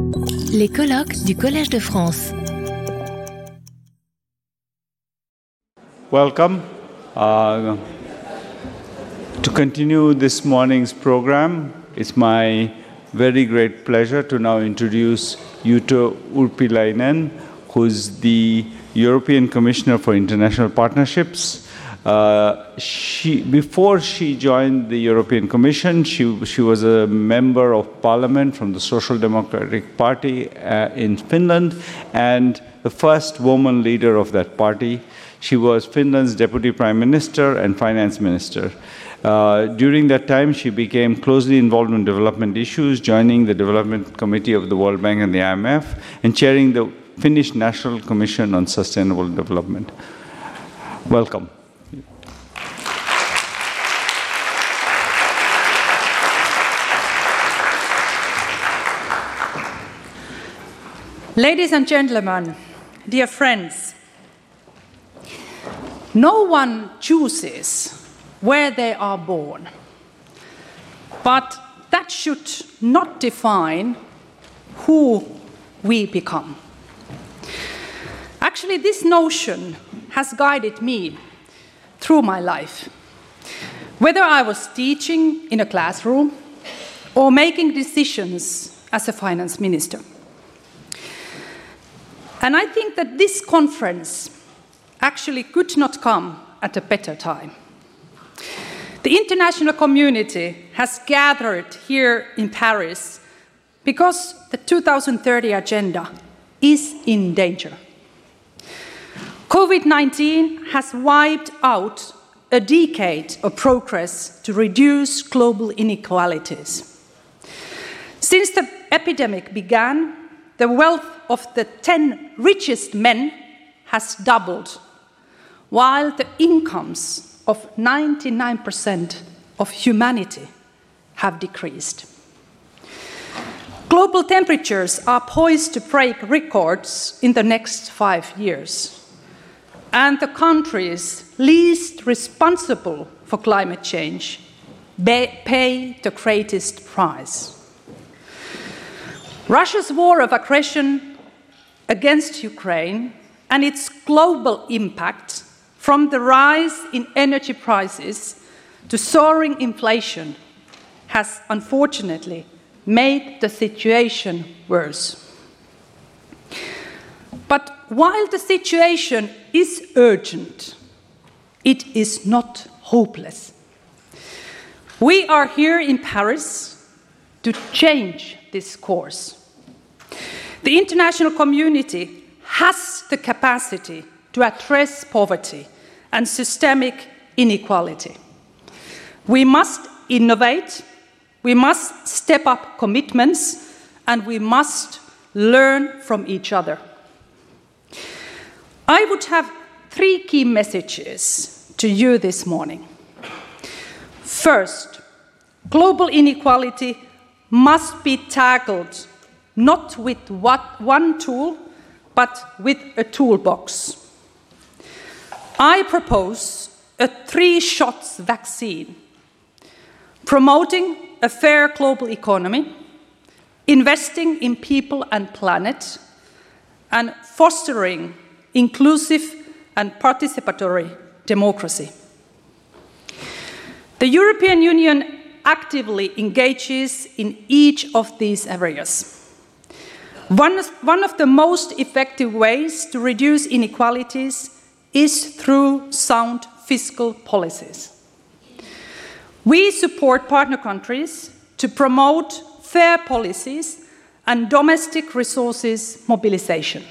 Les colloques du Collège de France. Welcome. Uh, to continue this morning's program, it's my very great pleasure to now introduce Jutta Urpilainen, who's the European Commissioner for International Partnerships. Uh, she, before she joined the European Commission, she, she was a member of parliament from the Social Democratic Party uh, in Finland and the first woman leader of that party. She was Finland's deputy prime minister and finance minister. Uh, during that time, she became closely involved in development issues, joining the Development Committee of the World Bank and the IMF, and chairing the Finnish National Commission on Sustainable Development. Welcome. Ladies and gentlemen, dear friends, no one chooses where they are born, but that should not define who we become. Actually, this notion has guided me through my life. Whether I was teaching in a classroom or making decisions as a finance minister. And I think that this conference actually could not come at a better time. The international community has gathered here in Paris because the 2030 agenda is in danger. COVID 19 has wiped out a decade of progress to reduce global inequalities. Since the epidemic began, the wealth of the 10 richest men has doubled, while the incomes of 99% of humanity have decreased. Global temperatures are poised to break records in the next five years. And the countries least responsible for climate change pay the greatest price. Russia's war of aggression against Ukraine and its global impact from the rise in energy prices to soaring inflation has unfortunately made the situation worse. But while the situation is urgent, it is not hopeless. We are here in Paris to change this course. The international community has the capacity to address poverty and systemic inequality. We must innovate, we must step up commitments, and we must learn from each other. I would have three key messages to you this morning. First, global inequality must be tackled not with what, one tool, but with a toolbox. I propose a three shots vaccine, promoting a fair global economy, investing in people and planet, and fostering inclusive and participatory democracy. The European Union actively engages in each of these areas. One, one of the most effective ways to reduce inequalities is through sound fiscal policies. We support partner countries to promote fair policies and domestic resources mobilization.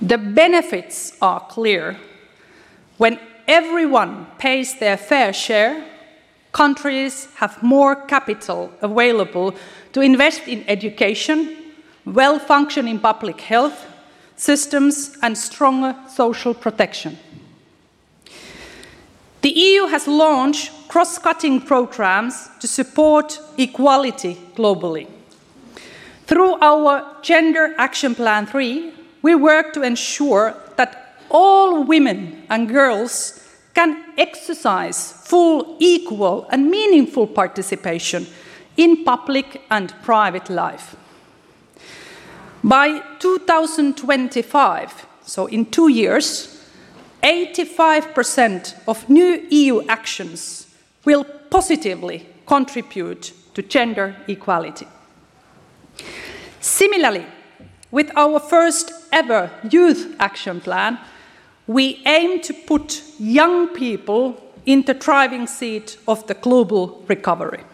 The benefits are clear. When everyone pays their fair share, countries have more capital available to invest in education, well functioning public health systems, and stronger social protection. The EU has launched cross cutting programs to support equality globally. Through our Gender Action Plan 3, we work to ensure that all women and girls can exercise full, equal, and meaningful participation in public and private life. By 2025, so in two years, 85% of new EU actions will positively contribute to gender equality. Similarly, with our first ever youth action plan, we aim to put young people in the driving seat of the global recovery.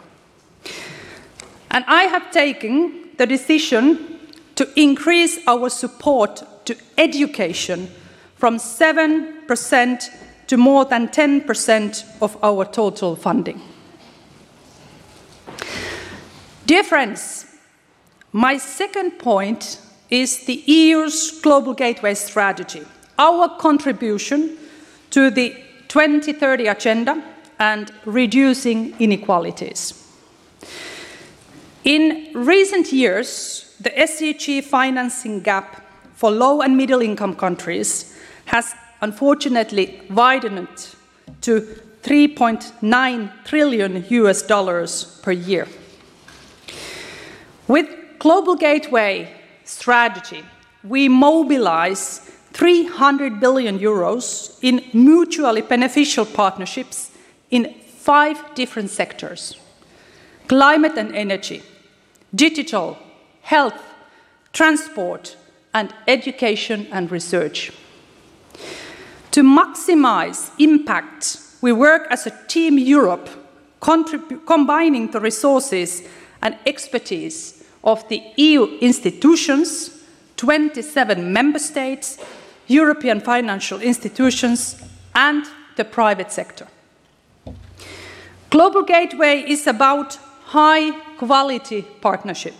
And I have taken the decision to increase our support to education from 7% to more than 10% of our total funding. Dear friends, my second point is the EU's Global Gateway Strategy, our contribution to the 2030 Agenda and reducing inequalities. In recent years, the SDG financing gap for low and middle income countries has unfortunately widened to 3.9 trillion US dollars per year. With Global Gateway strategy, we mobilize 300 billion euros in mutually beneficial partnerships in five different sectors climate and energy, digital, health, transport, and education and research. To maximize impact, we work as a Team Europe, combining the resources and expertise of the EU institutions, 27 member states, European financial institutions, and the private sector. Global Gateway is about high quality partnership,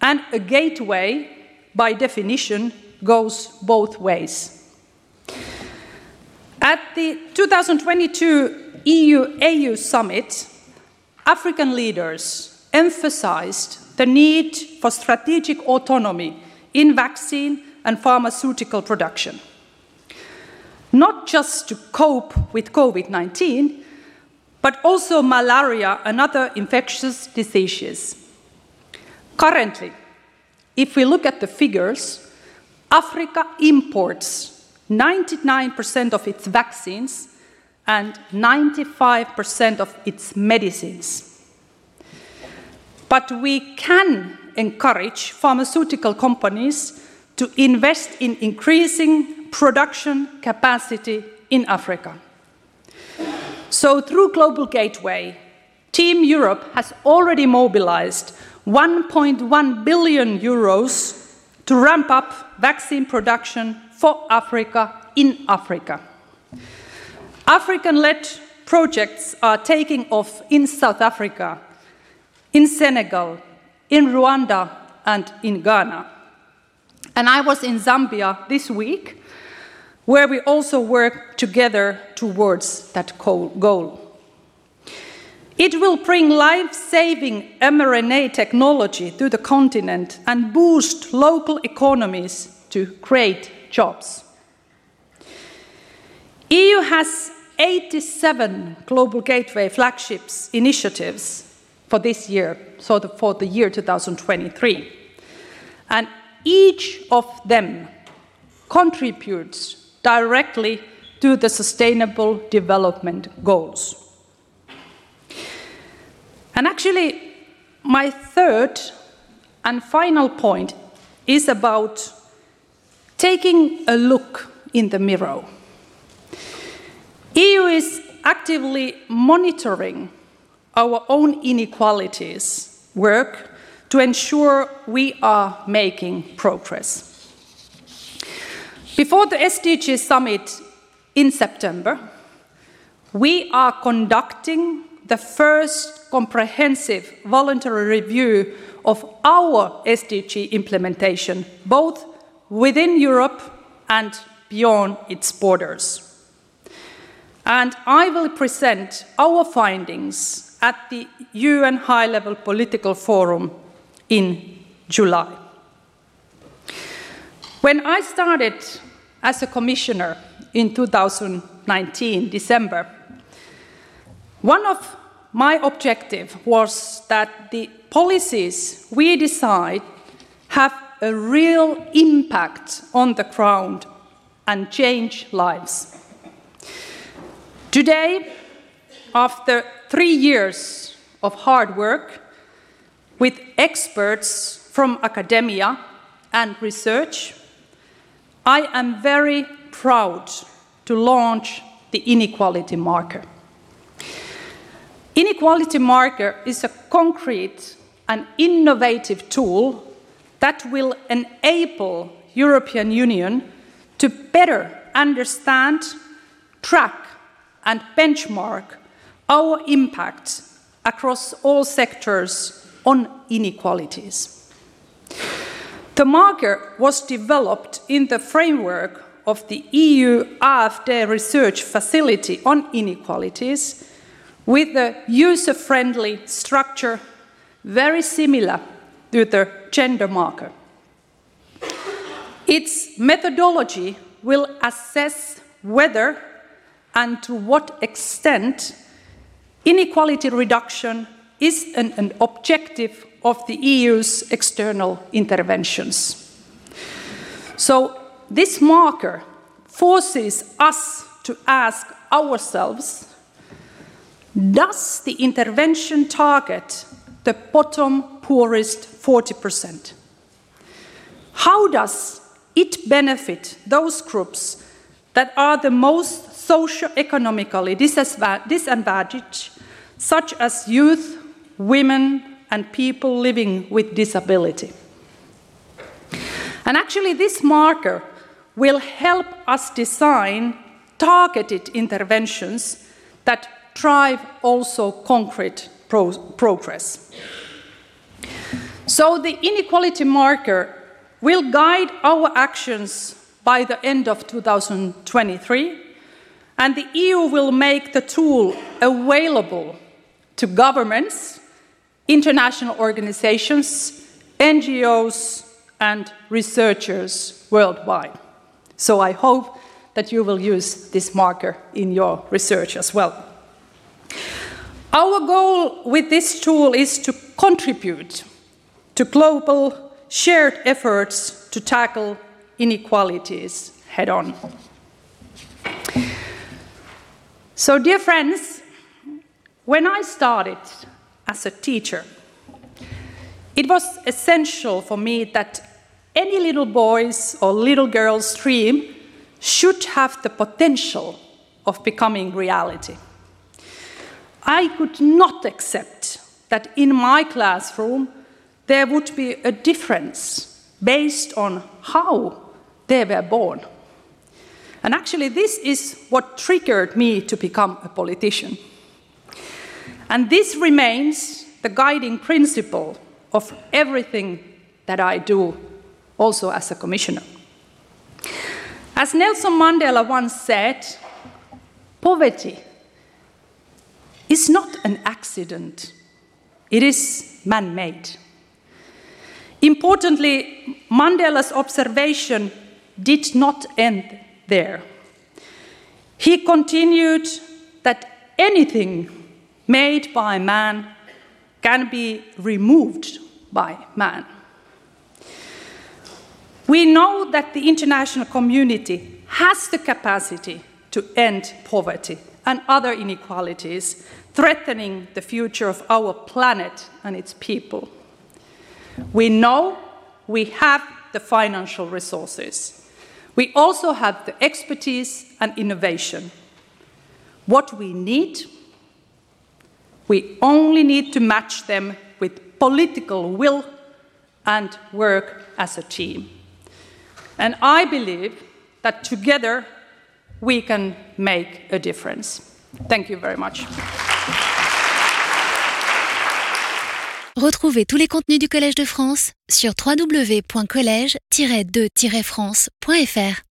and a gateway, by definition, goes both ways. At the 2022 EU AU summit, African leaders emphasized the need for strategic autonomy in vaccine and pharmaceutical production. Not just to cope with COVID 19, but also malaria and other infectious diseases. Currently, if we look at the figures, Africa imports 99% of its vaccines and 95% of its medicines. But we can encourage pharmaceutical companies to invest in increasing production capacity in Africa. So, through Global Gateway, Team Europe has already mobilized 1.1 billion euros to ramp up vaccine production for Africa in Africa. African led projects are taking off in South Africa, in Senegal, in Rwanda, and in Ghana. And I was in Zambia this week, where we also work together towards that goal. It will bring life saving mRNA technology to the continent and boost local economies to create jobs. EU has 87 Global Gateway flagships initiatives for this year, so the, for the year 2023. And each of them contributes directly to the Sustainable Development Goals. And actually, my third and final point is about taking a look in the mirror. EU is actively monitoring our own inequalities work to ensure we are making progress. Before the SDG summit in September, we are conducting the first comprehensive voluntary review of our SDG implementation, both within Europe and beyond its borders. And I will present our findings at the UN High Level Political Forum in July. When I started as a commissioner in 2019, December, one of my objective was that the policies we decide have a real impact on the ground and change lives. Today, after three years of hard work with experts from academia and research, I am very proud to launch the inequality marker. Inequality marker is a concrete and innovative tool that will enable European Union to better understand, track and benchmark our impact across all sectors on inequalities. The marker was developed in the framework of the EU AFD research facility on inequalities with a user-friendly structure very similar to the gender marker. Its methodology will assess whether and to what extent inequality reduction is an, an, objective of the EU's external interventions. So, this marker forces us to ask ourselves does the intervention target the bottom poorest 40%? How does it benefit those groups that are the most socio-economically disadvantaged, such as youth, women, and people living with disability? And actually, this marker will help us design targeted interventions that drive also concrete pro progress. So the inequality marker will guide our actions by the end of 2023, and the EU will make the tool available to governments, international organizations, NGOs, and researchers worldwide. So I hope that you will use this marker in your research as well. Our goal with this tool is to contribute to global shared efforts to tackle inequalities head on. So, dear friends, when I started as a teacher, it was essential for me that any little boy's or little girl's dream should have the potential of becoming reality. I could not accept that in my classroom there would be a difference based on how they were born. And actually, this is what triggered me to become a politician. And this remains the guiding principle of everything that I do, also as a commissioner. As Nelson Mandela once said, poverty is not an accident, it is man made. Importantly, Mandela's observation did not end there. He continued that anything made by man can be removed by man. We know that the international community has the capacity to end poverty and other inequalities threatening the future of our planet and its people. We know we have the financial resources. We also have the expertise and innovation. What we need, we only need to match them with political will and work as a team. And I believe that together we can make a difference. Thank you very much. Retrouvez tous les contenus du Collège de France sur www.college-de-france.fr.